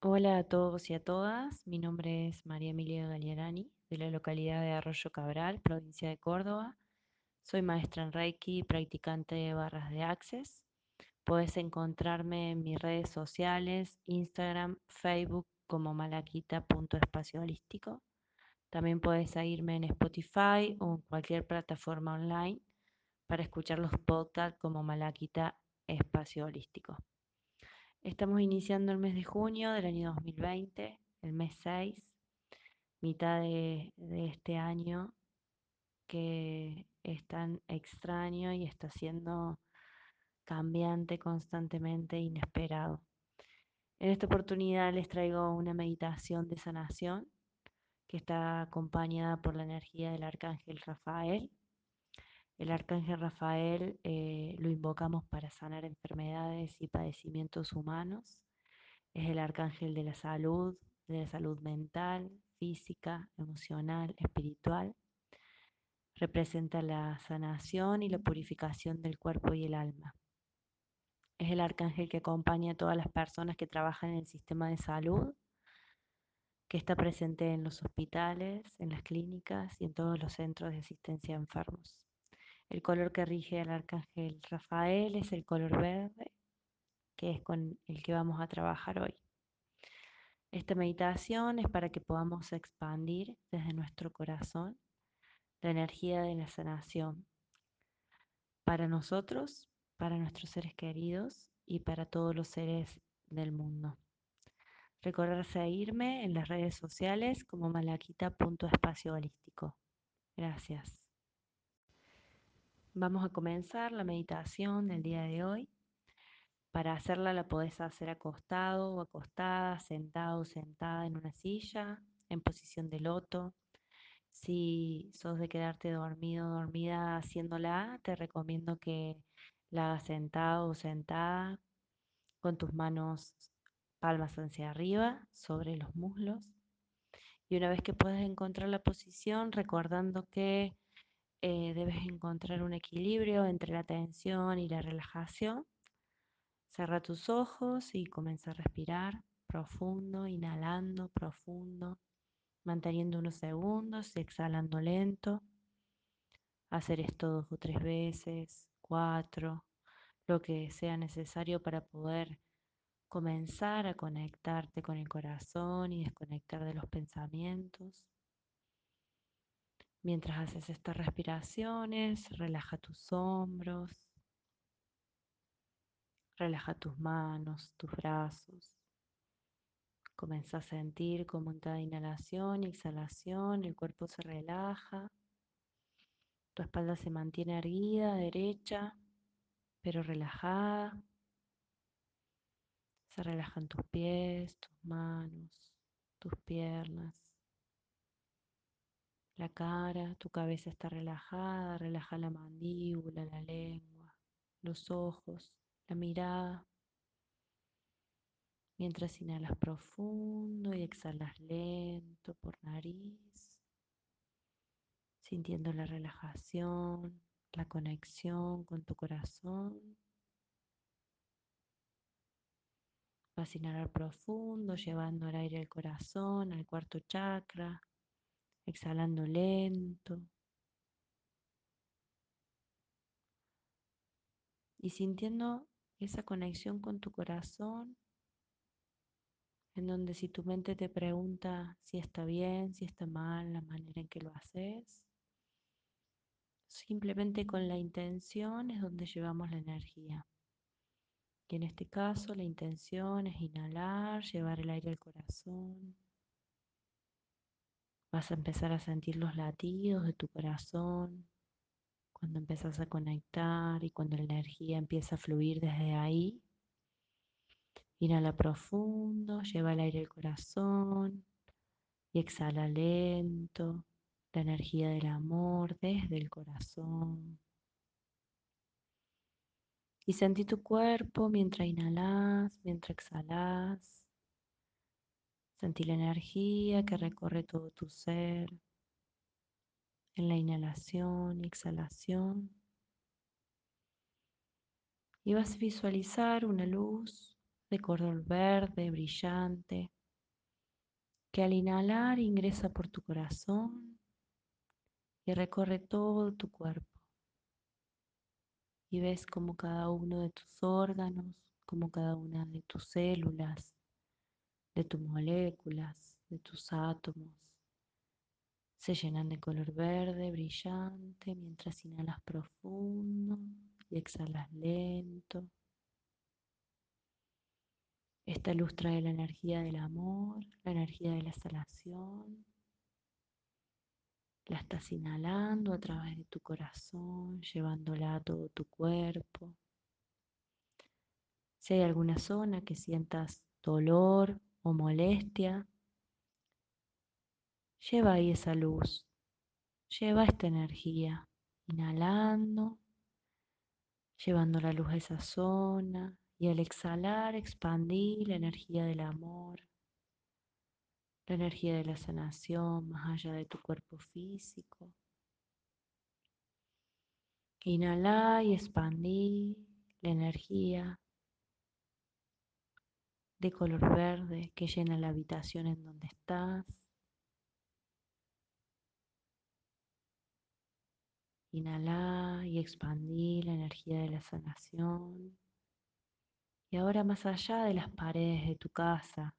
Hola a todos y a todas, mi nombre es María Emilia Galiarani, de la localidad de Arroyo Cabral, provincia de Córdoba. Soy maestra en Reiki practicante de barras de Access. Puedes encontrarme en mis redes sociales, Instagram, Facebook como malaquita.espacio holístico. También puedes seguirme en Spotify o en cualquier plataforma online para escuchar los podcasts como Malaquita Espacio Holístico. Estamos iniciando el mes de junio del año 2020, el mes 6, mitad de, de este año que es tan extraño y está siendo cambiante constantemente, inesperado. En esta oportunidad les traigo una meditación de sanación que está acompañada por la energía del arcángel Rafael. El arcángel Rafael eh, lo invocamos para sanar enfermedades y padecimientos humanos. Es el arcángel de la salud, de la salud mental, física, emocional, espiritual. Representa la sanación y la purificación del cuerpo y el alma. Es el arcángel que acompaña a todas las personas que trabajan en el sistema de salud, que está presente en los hospitales, en las clínicas y en todos los centros de asistencia a enfermos. El color que rige al arcángel Rafael es el color verde, que es con el que vamos a trabajar hoy. Esta meditación es para que podamos expandir desde nuestro corazón la energía de la sanación para nosotros, para nuestros seres queridos y para todos los seres del mundo. Recordar seguirme en las redes sociales como malaquita.espacio holístico. Gracias. Vamos a comenzar la meditación del día de hoy. Para hacerla la podés hacer acostado o acostada, sentado o sentada en una silla, en posición de loto. Si sos de quedarte dormido o dormida haciéndola, te recomiendo que la hagas sentado o sentada con tus manos palmas hacia arriba sobre los muslos. Y una vez que puedas encontrar la posición, recordando que eh, debes encontrar un equilibrio entre la tensión y la relajación, Cierra tus ojos y comienza a respirar profundo, inhalando profundo, manteniendo unos segundos y exhalando lento. Hacer esto dos o tres veces, cuatro, lo que sea necesario para poder comenzar a conectarte con el corazón y desconectar de los pensamientos. Mientras haces estas respiraciones, relaja tus hombros, Relaja tus manos, tus brazos. Comienza a sentir como en cada inhalación y exhalación el cuerpo se relaja. Tu espalda se mantiene erguida, derecha, pero relajada. Se relajan tus pies, tus manos, tus piernas. La cara, tu cabeza está relajada, relaja la mandíbula, la lengua, los ojos, la mirada. Mientras inhalas profundo y exhalas lento por nariz, sintiendo la relajación, la conexión con tu corazón. Vas a inhalar profundo, llevando el aire al corazón, al cuarto chakra, exhalando lento. Y sintiendo esa conexión con tu corazón en donde si tu mente te pregunta si está bien, si está mal, la manera en que lo haces, simplemente con la intención es donde llevamos la energía. Y en este caso la intención es inhalar, llevar el aire al corazón. Vas a empezar a sentir los latidos de tu corazón cuando empiezas a conectar y cuando la energía empieza a fluir desde ahí Inhala profundo, lleva el aire al corazón y exhala lento la energía del amor desde el corazón. Y sentí tu cuerpo mientras inhalas, mientras exhalas. Sentí la energía que recorre todo tu ser en la inhalación y exhalación. Y vas a visualizar una luz de color verde brillante que al inhalar ingresa por tu corazón y recorre todo tu cuerpo. Y ves como cada uno de tus órganos, como cada una de tus células, de tus moléculas, de tus átomos, se llenan de color verde brillante mientras inhalas profundo y exhalas lento. Esta luz trae la energía del amor, la energía de la sanación. La estás inhalando a través de tu corazón, llevándola a todo tu cuerpo. Si hay alguna zona que sientas dolor o molestia, lleva ahí esa luz, lleva esta energía, inhalando, llevando la luz a esa zona, y al exhalar, expandir la energía del amor, la energía de la sanación más allá de tu cuerpo físico. Inhala y expandí la energía de color verde que llena la habitación en donde estás. Inhala y expandí la energía de la sanación. Y ahora más allá de las paredes de tu casa,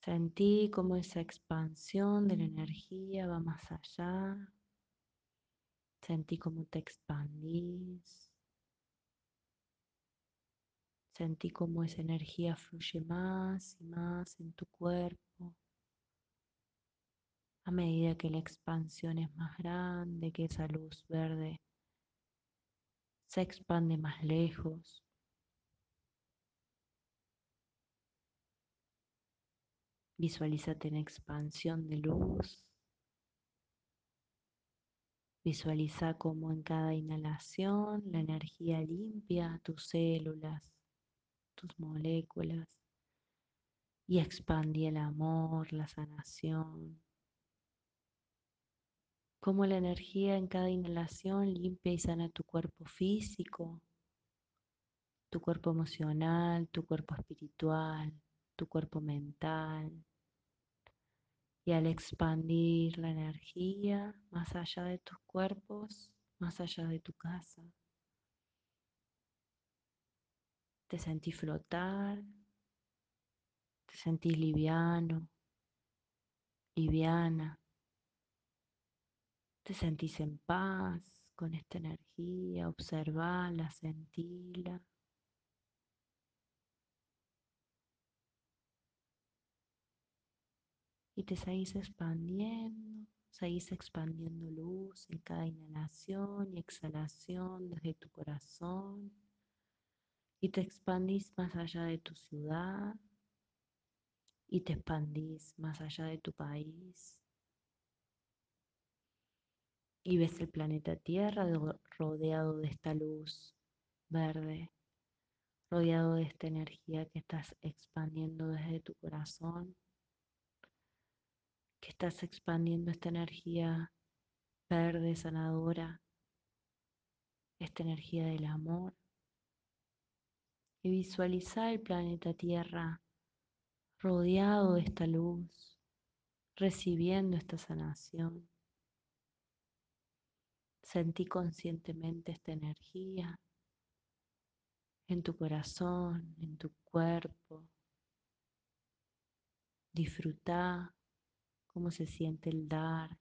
sentí como esa expansión de la energía va más allá. Sentí como te expandís. Sentí como esa energía fluye más y más en tu cuerpo. A medida que la expansión es más grande, que esa luz verde se expande más lejos. Visualízate en expansión de luz. Visualiza como en cada inhalación la energía limpia tus células, tus moléculas y expandí el amor, la sanación. Como la energía en cada inhalación limpia y sana tu cuerpo físico, tu cuerpo emocional, tu cuerpo espiritual, tu cuerpo mental. Y al expandir la energía más allá de tus cuerpos, más allá de tu casa, te sentí flotar, te sentís liviano, liviana, te sentís en paz con esta energía, observala, sentila. Y te seguís expandiendo, seguís expandiendo luz en cada inhalación y exhalación desde tu corazón. Y te expandís más allá de tu ciudad. Y te expandís más allá de tu país. Y ves el planeta Tierra rodeado de esta luz verde, rodeado de esta energía que estás expandiendo desde tu corazón que estás expandiendo esta energía verde, sanadora, esta energía del amor. Y visualiza el planeta Tierra rodeado de esta luz, recibiendo esta sanación. Sentí conscientemente esta energía en tu corazón, en tu cuerpo. Disfruta cómo se siente el dar,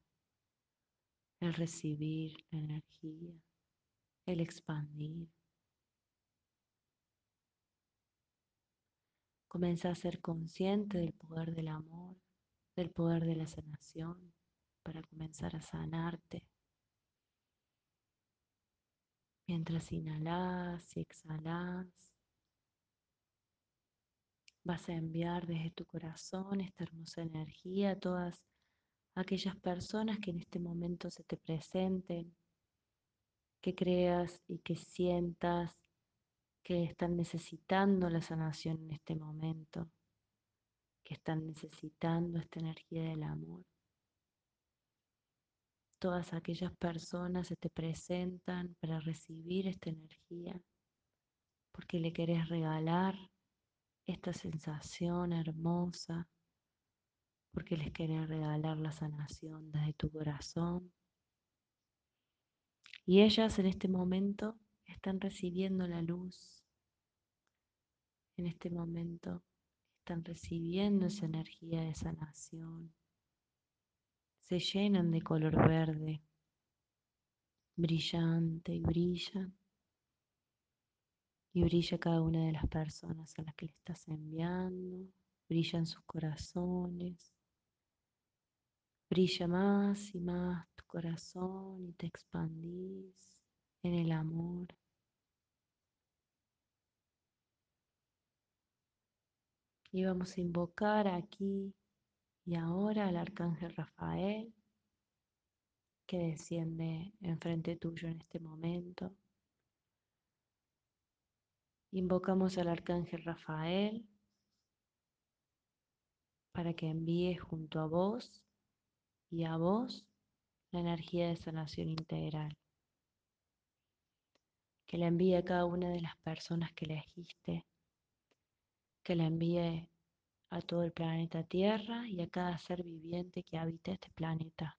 el recibir la energía, el expandir. Comienza a ser consciente del poder del amor, del poder de la sanación, para comenzar a sanarte. Mientras inhalas y exhalas, vas a enviar desde tu corazón esta hermosa energía a todas aquellas personas que en este momento se te presenten, que creas y que sientas que están necesitando la sanación en este momento, que están necesitando esta energía del amor. Todas aquellas personas se te presentan para recibir esta energía porque le querés regalar esta sensación hermosa, porque les querés regalar la sanación desde tu corazón. Y ellas en este momento están recibiendo la luz, en este momento están recibiendo esa energía de sanación, se llenan de color verde, brillante y brillan. Y brilla cada una de las personas a las que le estás enviando, brillan sus corazones, brilla más y más tu corazón y te expandís en el amor. Y vamos a invocar aquí y ahora al arcángel Rafael que desciende enfrente tuyo en este momento. Invocamos al arcángel Rafael para que envíe junto a vos y a vos la energía de sanación integral. Que la envíe a cada una de las personas que elegiste. Que la envíe a todo el planeta Tierra y a cada ser viviente que habita este planeta.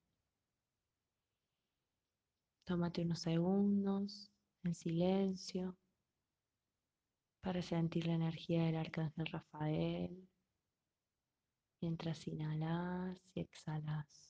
Tómate unos segundos en silencio para sentir la energía del arcángel Rafael mientras inhalas y exhalas.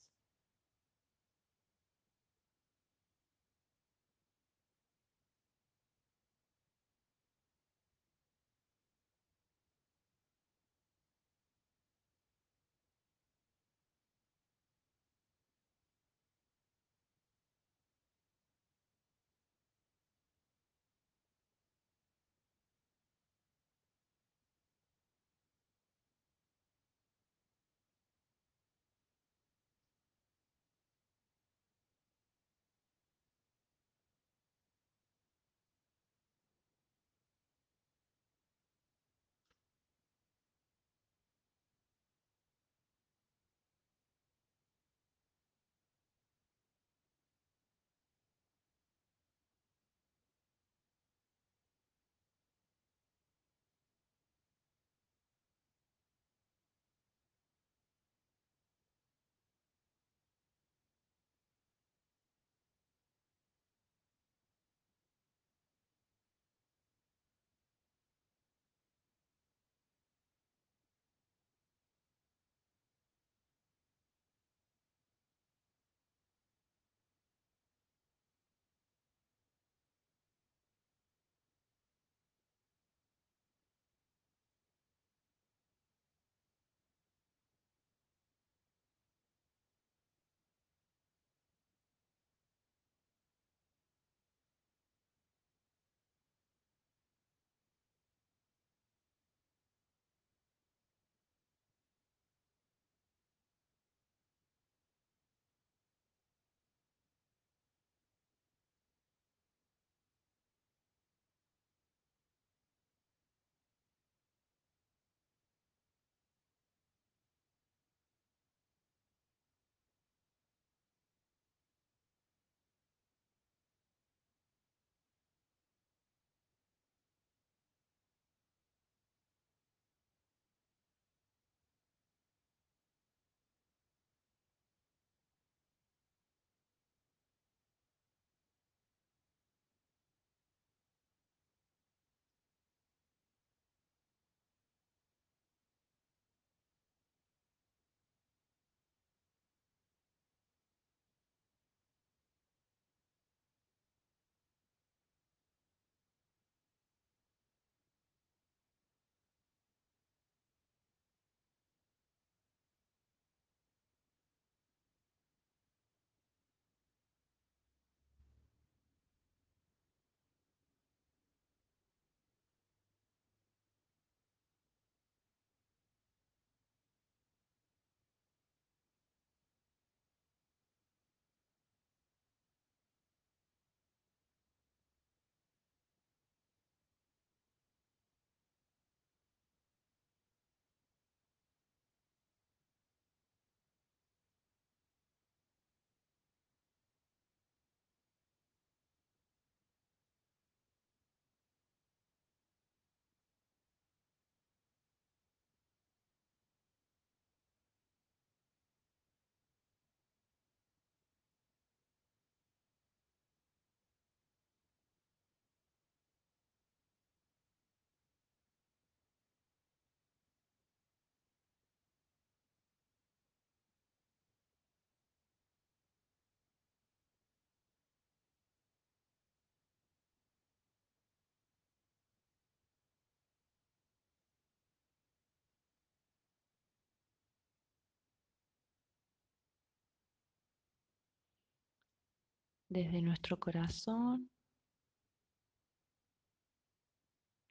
Desde nuestro corazón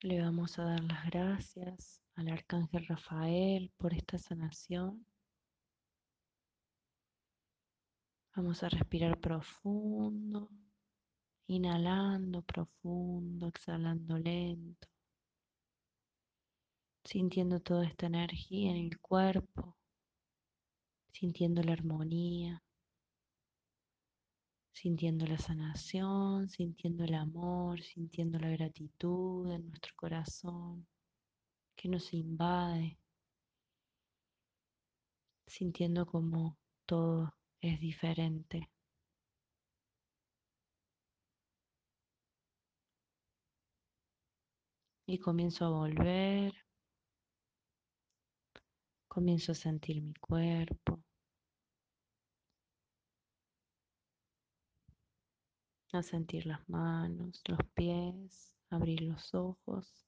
le vamos a dar las gracias al Arcángel Rafael por esta sanación. Vamos a respirar profundo, inhalando profundo, exhalando lento, sintiendo toda esta energía en el cuerpo, sintiendo la armonía, sintiendo la sanación, sintiendo el amor, sintiendo la gratitud en nuestro corazón que nos invade, sintiendo como todo es diferente. Y comienzo a volver, comienzo a sentir mi cuerpo, a sentir las manos, los pies, abrir los ojos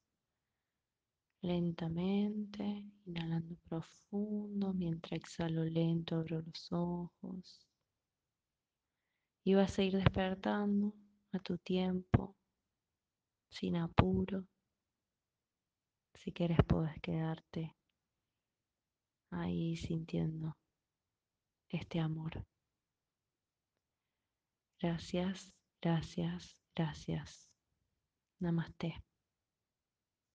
lentamente, inhalando profundo, mientras exhalo lento abro los ojos. Y vas a ir despertando a tu tiempo, sin apuro. Si quieres puedes quedarte ahí sintiendo este amor. Gracias, gracias, gracias. Namaste.